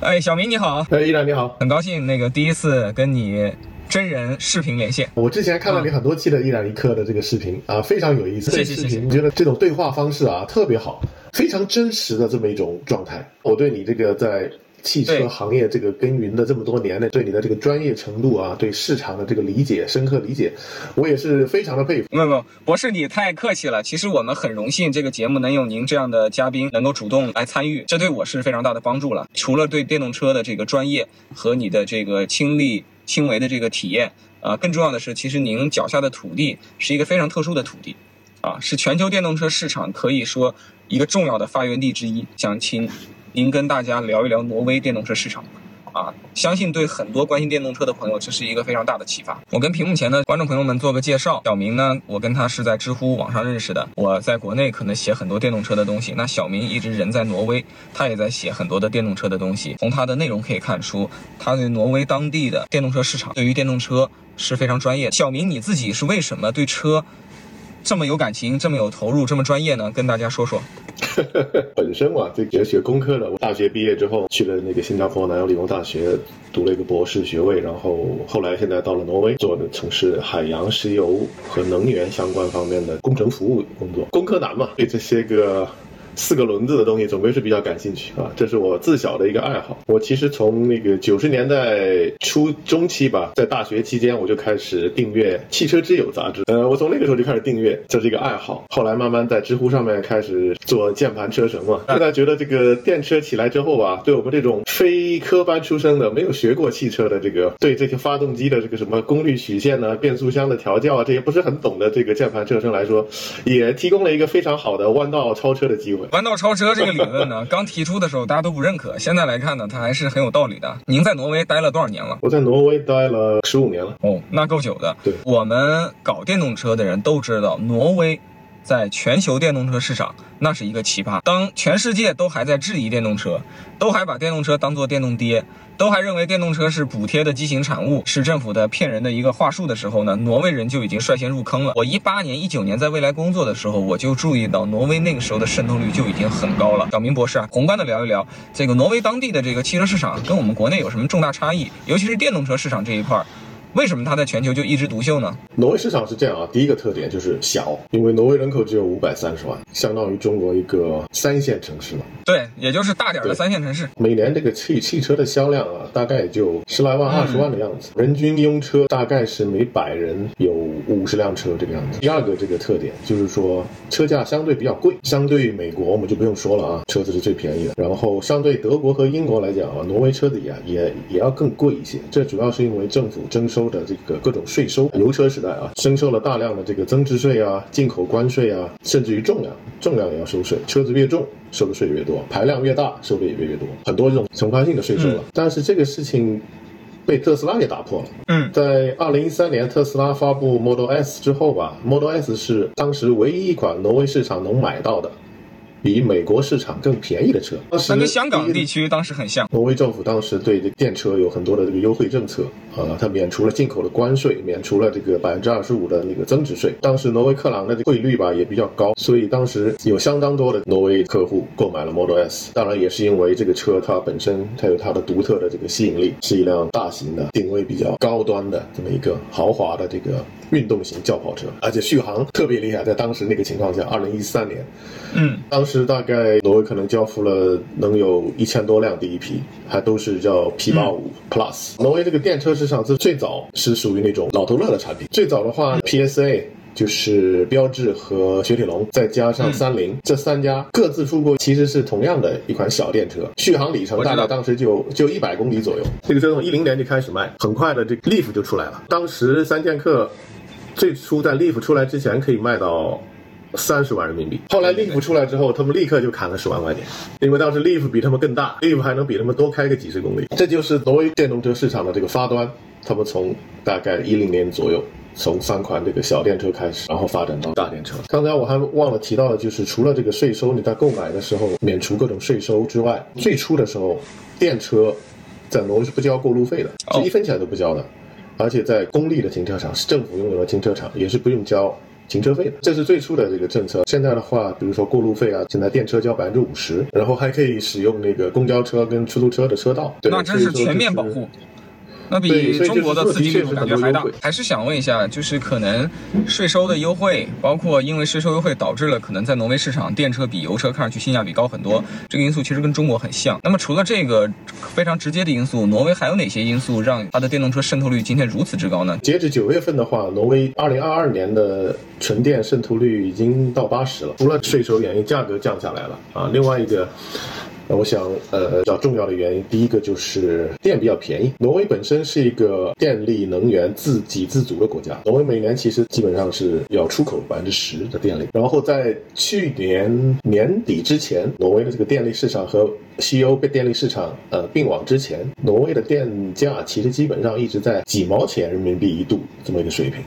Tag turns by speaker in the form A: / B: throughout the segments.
A: 哎，小明你好，
B: 哎，依然你好，
A: 很高兴那个第一次跟你真人视频连线。
B: 我之前看了你很多期的依然一刻的这个视频啊，非常有意思。
A: 谢谢视频。
B: 我觉得这种对话方式啊特别好，非常真实的这么一种状态。我对你这个在。汽车行业这个耕耘的这么多年呢，对你的这个专业程度啊，对市场的这个理解、深刻理解，我也是非常的佩服。
A: 没有没有，博士你太客气了。其实我们很荣幸这个节目能有您这样的嘉宾能够主动来参与，这对我是非常大的帮助了。除了对电动车的这个专业和你的这个亲力亲为的这个体验啊，更重要的是，其实您脚下的土地是一个非常特殊的土地，啊，是全球电动车市场可以说一个重要的发源地之一。想请。您跟大家聊一聊挪威电动车市场，啊，相信对很多关心电动车的朋友，这是一个非常大的启发。我跟屏幕前的观众朋友们做个介绍，小明呢，我跟他是在知乎网上认识的。我在国内可能写很多电动车的东西，那小明一直人在挪威，他也在写很多的电动车的东西。从他的内容可以看出，他对挪威当地的电动车市场，对于电动车是非常专业的。小明你自己是为什么对车这么有感情，这么有投入，这么专业呢？跟大家说说。
B: 本身嘛，这也学工科的。我大学毕业之后去了那个新加坡南洋理工大学，读了一个博士学位，然后后来现在到了挪威，做的从事海洋石油和能源相关方面的工程服务工作。工科男嘛，对这些个。四个轮子的东西总归是比较感兴趣啊，这是我自小的一个爱好。我其实从那个九十年代初中期吧，在大学期间我就开始订阅《汽车之友》杂志。呃，我从那个时候就开始订阅，这是一个爱好。后来慢慢在知乎上面开始做键盘车神嘛。现在觉得这个电车起来之后吧，对我们这种非科班出身的、没有学过汽车的这个，对这些发动机的这个什么功率曲线呢、变速箱的调教啊，这些不是很懂的这个键盘车神来说，也提供了一个非常好的弯道超车的机会。
A: 弯道超车这个理论呢，刚提出的时候大家都不认可，现在来看呢，它还是很有道理的。您在挪威待了多少年了？
B: 我在挪威待了十五年了。
A: 哦，那够久的。
B: 对，
A: 我们搞电动车的人都知道，挪威在全球电动车市场那是一个奇葩。当全世界都还在质疑电动车，都还把电动车当做电动爹。都还认为电动车是补贴的畸形产物，是政府的骗人的一个话术的时候呢，挪威人就已经率先入坑了。我一八年、一九年在未来工作的时候，我就注意到挪威那个时候的渗透率就已经很高了。小明博士啊，宏观的聊一聊这个挪威当地的这个汽车市场跟我们国内有什么重大差异，尤其是电动车市场这一块。为什么它在全球就一枝独秀呢？
B: 挪威市场是这样啊，第一个特点就是小，因为挪威人口只有五百三十万，相当于中国一个三线城市嘛。
A: 对，也就是大点的三线城市。
B: 每年这个汽汽车的销量啊，大概也就十来万、二十万的样子。人均拥车大概是每百人有五十辆车这个样子。第二个这个特点就是说车价相对比较贵，相对于美国我们就不用说了啊，车子是最便宜的。然后相对德国和英国来讲啊，挪威车子也也也要更贵一些。这主要是因为政府征收。收的这个各种税收，油车时代啊，征收了大量的这个增值税啊、进口关税啊，甚至于重量，重量也要收税。车子越重，收的税越多；排量越大，收的也越越多。很多这种惩罚性的税收了。但是这个事情被特斯拉给打破了。
A: 嗯，
B: 在二零一三年特斯拉发布 Model S 之后吧，Model S 是当时唯一一款挪威市场能买到的。比美国市场更便宜的车，
A: 那跟香港地区当时很像。
B: 挪威政府当时对这电车有很多的这个优惠政策，呃，它免除了进口的关税，免除了这个百分之二十五的那个增值税。当时挪威克朗的汇率吧也比较高，所以当时有相当多的挪威客户购买了 Model S。当然也是因为这个车它本身它有它的独特的这个吸引力，是一辆大型的、定位比较高端的这么一个豪华的这个运动型轿跑车，而且续航特别厉害。在当时那个情况下，二零一三年，
A: 嗯，
B: 当时。大概挪威可能交付了能有一千多辆第一批，还都是叫 P 八五 Plus。挪威这个电车市场是最早是属于那种老头乐的产品。最早的话，PSA 就是标致和雪铁龙，再加上三菱这三家各自出过，其实是同样的一款小电车，续航里程大概当时就就一百公里左右。这个车从一零年就开始卖，很快的这 Leaf 就出来了。当时三剑客最初在 Leaf 出来之前可以卖到。三十万人民币。后来 Leaf 出来之后，他们立刻就砍了十万块钱，因为当时 Leaf 比他们更大，Leaf 还能比他们多开个几十公里。这就是挪威电动车市场的这个发端。他们从大概一零年左右，从三款这个小电车开始，然后发展到大电车。刚才我还忘了提到的，就是除了这个税收，你在购买的时候免除各种税收之外，最初的时候，电车在挪威是不交过路费的，是一分钱都不交的。而且在公立的停车场，是政府拥有的停车场，也是不用交。停车费的，这是最初的这个政策。现在的话，比如说过路费啊，现在电车交百分之五十，然后还可以使用那个公交车跟出租车的车道。对
A: 那真是全面保。护。那比中国的刺激力度感觉还大。还是想问一下，就是可能税收的优惠，包括因为税收优惠导致了可能在挪威市场电车比油车看上去性价比高很多，这个因素其实跟中国很像。那么除了这个非常直接的因素，挪威还有哪些因素让它的电动车渗透率今天如此之高呢？
B: 截止九月份的话，挪威二零二二年的纯电渗透率已经到八十了。除了税收原因，价格降下来了啊，另外一个。呃我想，呃，比较重要的原因，第一个就是电比较便宜。挪威本身是一个电力能源自给自足的国家，挪威每年其实基本上是要出口百分之十的电力。然后在去年年底之前，挪威的这个电力市场和西欧被电力市场呃并网之前，挪威的电价其实基本上一直在几毛钱人民币一度这么一个水平。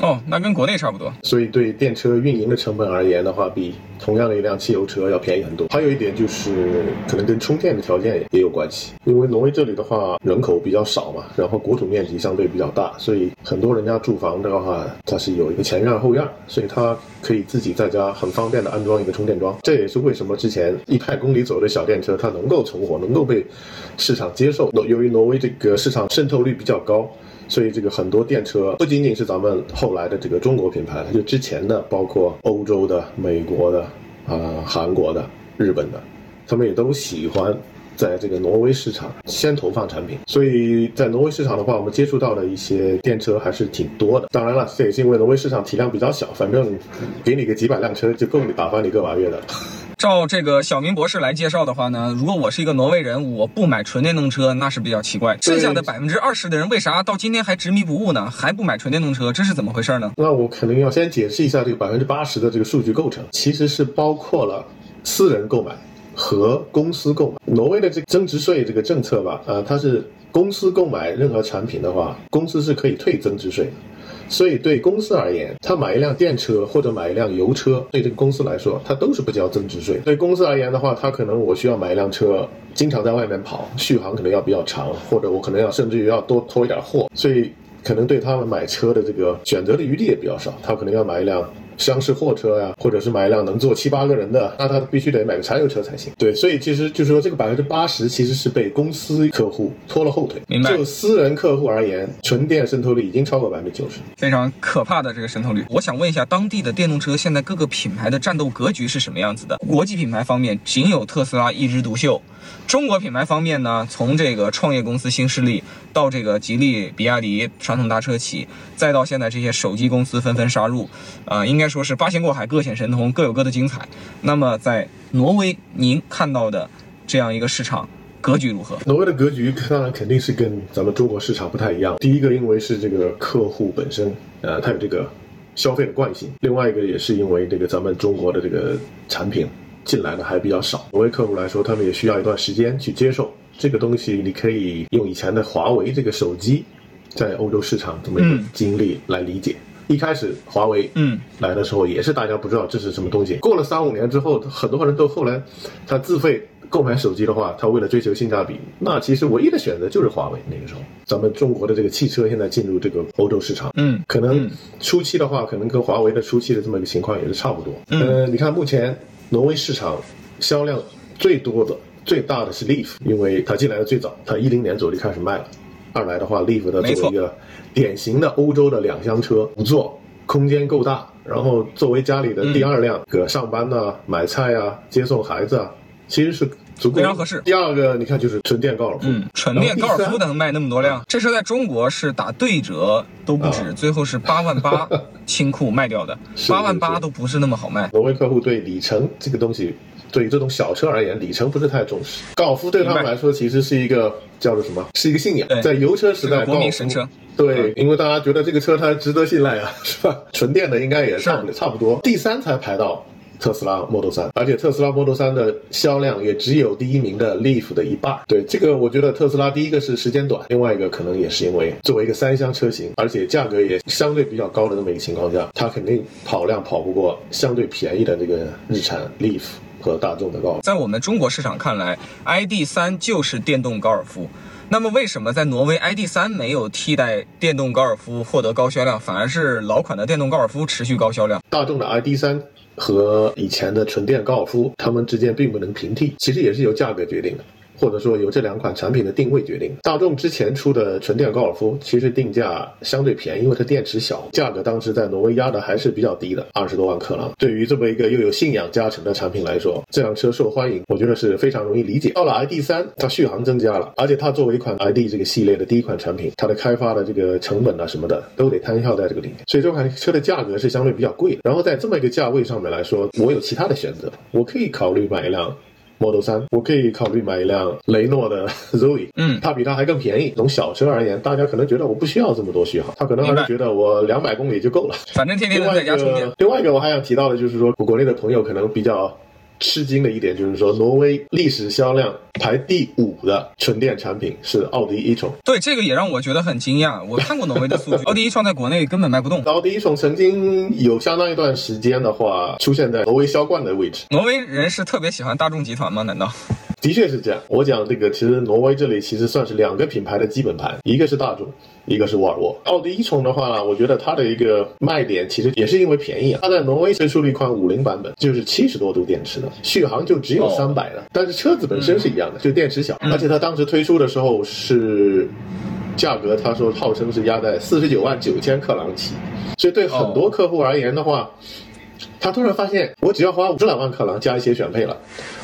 A: 哦，那跟国内差不多。
B: 所以对电车运营的成本而言的话，比同样的一辆汽油车要便宜很多。还有一点就是，可能跟充电的条件也有关系。因为挪威这里的话，人口比较少嘛，然后国土面积相对比较大，所以很多人家住房的话，它是有一个前院后院，所以它可以自己在家很方便的安装一个充电桩。这也是为什么之前一百公里左右的小电车它能够存活，能够被市场接受。由于挪威这个市场渗透率比较高。所以这个很多电车不仅仅是咱们后来的这个中国品牌，就之前的包括欧洲的、美国的、啊、韩国的、日本的，他们也都喜欢在这个挪威市场先投放产品。所以在挪威市场的话，我们接触到的一些电车还是挺多的。当然了，这也是因为挪威市场体量比较小，反正给你个几百辆车就够你打发你个把月的。
A: 照这个小明博士来介绍的话呢，如果我是一个挪威人，我不买纯电动车，那是比较奇怪。剩下的百分之二十的人为啥到今天还执迷不悟呢？还不买纯电动车，这是怎么回事呢？
B: 那我可能要先解释一下这个百分之八十的这个数据构成，其实是包括了私人购买和公司购买。挪威的这个增值税这个政策吧，呃，它是公司购买任何产品的话，公司是可以退增值税的。所以对公司而言，他买一辆电车或者买一辆油车，对这个公司来说，它都是不交增值税。对公司而言的话，他可能我需要买一辆车，经常在外面跑，续航可能要比较长，或者我可能要甚至于要多拖一点货，所以可能对他们买车的这个选择的余地也比较少。他可能要买一辆厢式货车呀、或者是买一辆能坐七八个人的，那他必须得买个柴油车才行。对，所以其实就是说，这个百分之八十其实是被公司客户拖了后腿。
A: 明白
B: 就私人客户而言，纯电渗透率已经超过百分之九十。
A: 非常可怕的这个渗透率。我想问一下，当地的电动车现在各个品牌的战斗格局是什么样子的？国际品牌方面，仅有特斯拉一枝独秀。中国品牌方面呢，从这个创业公司新势力到这个吉利、比亚迪传统大车企，再到现在这些手机公司纷纷杀入，啊、应该说是八仙过海，各显神通，各有各的精彩。那么在挪威，您看到的这样一个市场格局如何？
B: 挪威的格局当然肯定是跟咱们中国市场不太一样。第一个，因为是这个客户本身，呃，它有这个消费的惯性；另外一个也是因为这个咱们中国的这个产品进来的还比较少。作为客户来说，他们也需要一段时间去接受这个东西。你可以用以前的华为这个手机在欧洲市场这么一个
A: 嗯
B: 经历来理解。一开始华为
A: 嗯
B: 来的时候，也是大家不知道这是什么东西。过了三五年之后，很多人都后来他自费购买手机的话，他为了追求性价比，那其实唯一的选择就是华为。那个时候，咱们中国的这个汽车现在进入这个欧洲市场，
A: 嗯
B: 可能初期的话，可能跟华为的初期的这么一个情况也是差不多。
A: 嗯
B: 呃，你看目前挪威市场销量最多的、最大的是 Leaf，因为它进来的最早，它一零年左右就开始卖了。二来的话，Leaf 它作为一个典型的欧洲的两厢车，五座，空间够大，然后作为家里的第二辆，个上班呐、买菜啊、接送孩子啊，其实是足够
A: 非常合适
B: 第二个，你看就是纯电高尔夫，
A: 嗯，纯电高尔夫能卖那么多辆，这车在中国是打对折都不止，最后是八万八 清库卖掉的，
B: 是
A: 八万八都不是那么好卖。
B: 挪威客户对里程这个东西，对于这种小车而言，里程不是太重视。高尔夫对他们来说，其实是一个叫做什么？是一个信仰
A: 对。
B: 在油车时代，
A: 国民神车。
B: 对，因为大家觉得这个车它值得信赖啊，是吧？纯电的应该也差不
A: 是
B: 差不多。第三才排到特斯拉 Model 3，而且特斯拉 Model 3的销量也只有第一名的 Leaf 的一半。对这个，我觉得特斯拉第一个是时间短，另外一个可能也是因为作为一个三厢车型，而且价格也相对比较高的这么一个情况下，它肯定跑量跑不过相对便宜的这个日产 Leaf 和大众的高尔夫。
A: 在我们中国市场看来，ID 三就是电动高尔夫。那么为什么在挪威 ID.3 没有替代电动高尔夫获得高销量，反而是老款的电动高尔夫持续高销量？
B: 大众的 ID 三和以前的纯电高尔夫，它们之间并不能平替，其实也是由价格决定的。或者说由这两款产品的定位决定。大众之前出的纯电高尔夫其实定价相对便宜，因为它电池小，价格当时在挪威压的还是比较低的，二十多万克朗。对于这么一个又有信仰加成的产品来说，这辆车受欢迎，我觉得是非常容易理解。到了 ID 三，它续航增加了，而且它作为一款 ID 这个系列的第一款产品，它的开发的这个成本啊什么的都得摊销在这个里面，所以这款车的价格是相对比较贵的。然后在这么一个价位上面来说，我有其他的选择，我可以考虑买一辆。Model 三，我可以考虑买一辆雷诺的 Zoe，
A: 嗯，
B: 它比它还更便宜。从小车而言，大家可能觉得我不需要这么多续航，他可能还是觉得我两百公里就够了。
A: 反正天天在家充电。
B: 另外一个我还想提到的就是说，国内的朋友可能比较。吃惊的一点就是说，挪威历史销量排第五的纯电产品是奥迪 e-tron。
A: 对，这个也让我觉得很惊讶。我看过挪威的数据，奥迪 e-tron 在国内根本卖不动。
B: 奥迪 e-tron 曾经有相当一段时间的话，出现在挪威销冠的位置。
A: 挪威人是特别喜欢大众集团吗？难道？
B: 的确是这样。我讲这个，其实挪威这里其实算是两个品牌的基本盘，一个是大众，一个是沃尔沃。奥迪 e-tron 的话，我觉得它的一个卖点其实也是因为便宜啊。它在挪威推出了一款五零版本，就是七十多度电池的，续航就只有三百的，但是车子本身是一样的，就电池小。而且它当时推出的时候是价格，他说号称是压在四十九万九千克朗起，所以对很多客户而言的话。他突然发现，我只要花五十两万克朗加一些选配了，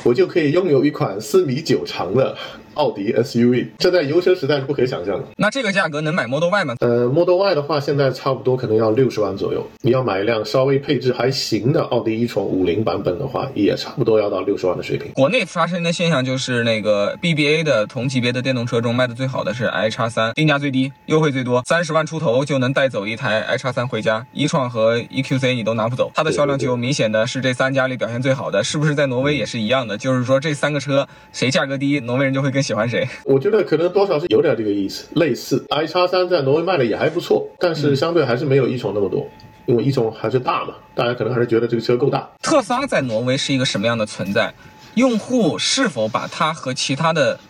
B: 我就可以拥有一款四米九长的。奥迪 SUV，这在油车时代是不可想象的。
A: 那这个价格能买 Model Y 吗？
B: 呃，Model Y 的话，现在差不多可能要六十万左右。你要买一辆稍微配置还行的奥迪 e-tron 五零版本的话，也差不多要到六十万的水平。
A: 国内发生的现象就是那个 BBA 的同级别的电动车中卖的最好的是 i 叉三，定价最低，优惠最多，三十万出头就能带走一台 i 叉三回家。e-tron 和 EQC 你都拿不走，它的销量就明显的是这三家里表现最好的。是不是在挪威也是一样的？就是说这三个车谁价格低，挪威人就会更喜欢谁？
B: 我觉得可能多少是有点这个意思，类似 i 叉三在挪威卖的也还不错，但是相对还是没有 e-tron 那么多，因为 e-tron 还是大嘛，大家可能还是觉得这个车够大。
A: 特斯拉在挪威是一个什么样的存在？用户是否把它和其他的？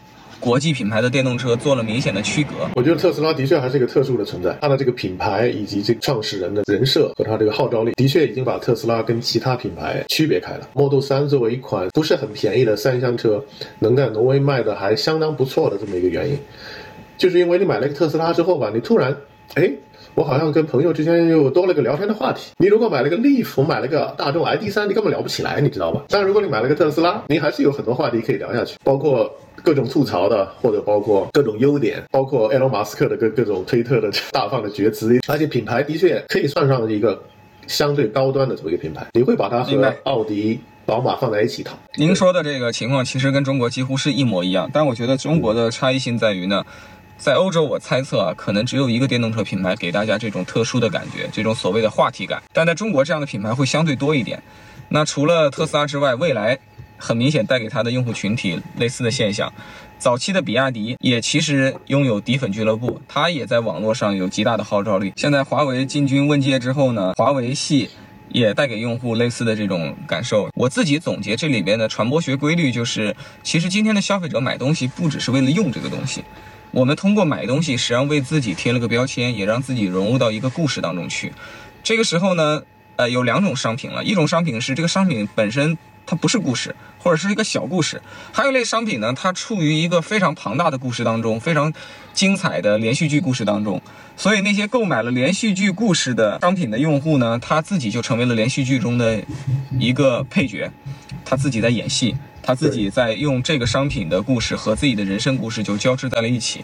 A: 国际品牌的电动车做了明显的区隔。
B: 我觉得特斯拉的确还是一个特殊的存在，它的这个品牌以及这个创始人的人设和它这个号召力，的确已经把特斯拉跟其他品牌区别开了。Model 3作为一款不是很便宜的三厢车，能在挪威卖的还相当不错的这么一个原因，就是因为你买了一个特斯拉之后吧，你突然，哎。我好像跟朋友之间又多了个聊天的话题。你如果买了个 Leaf，买了个大众 ID 三，你根本聊不起来，你知道吧？但如果你买了个特斯拉，你还是有很多话题可以聊下去，包括各种吐槽的，或者包括各种优点，包括埃隆·马斯克的各各种推特的大放的厥词。而且品牌的确可以算上一个相对高端的这么一个品牌。你会把它和奥迪、宝马放在一起谈？
A: 您说的这个情况其实跟中国几乎是一模一样，但我觉得中国的差异性在于呢。在欧洲，我猜测啊，可能只有一个电动车品牌给大家这种特殊的感觉，这种所谓的话题感。但在中国，这样的品牌会相对多一点。那除了特斯拉之外，未来很明显带给它的用户群体类似的现象。早期的比亚迪也其实拥有底粉俱乐部，它也在网络上有极大的号召力。现在华为进军问界之后呢，华为系也带给用户类似的这种感受。我自己总结这里边的传播学规律，就是其实今天的消费者买东西不只是为了用这个东西。我们通过买东西，实际上为自己贴了个标签，也让自己融入到一个故事当中去。这个时候呢，呃，有两种商品了，一种商品是这个商品本身它不是故事，或者是一个小故事；还有一类商品呢，它处于一个非常庞大的故事当中，非常精彩的连续剧故事当中。所以那些购买了连续剧故事的商品的用户呢，他自己就成为了连续剧中的一个配角，他自己在演戏。他自己在用这个商品的故事和自己的人生故事就交织在了一起。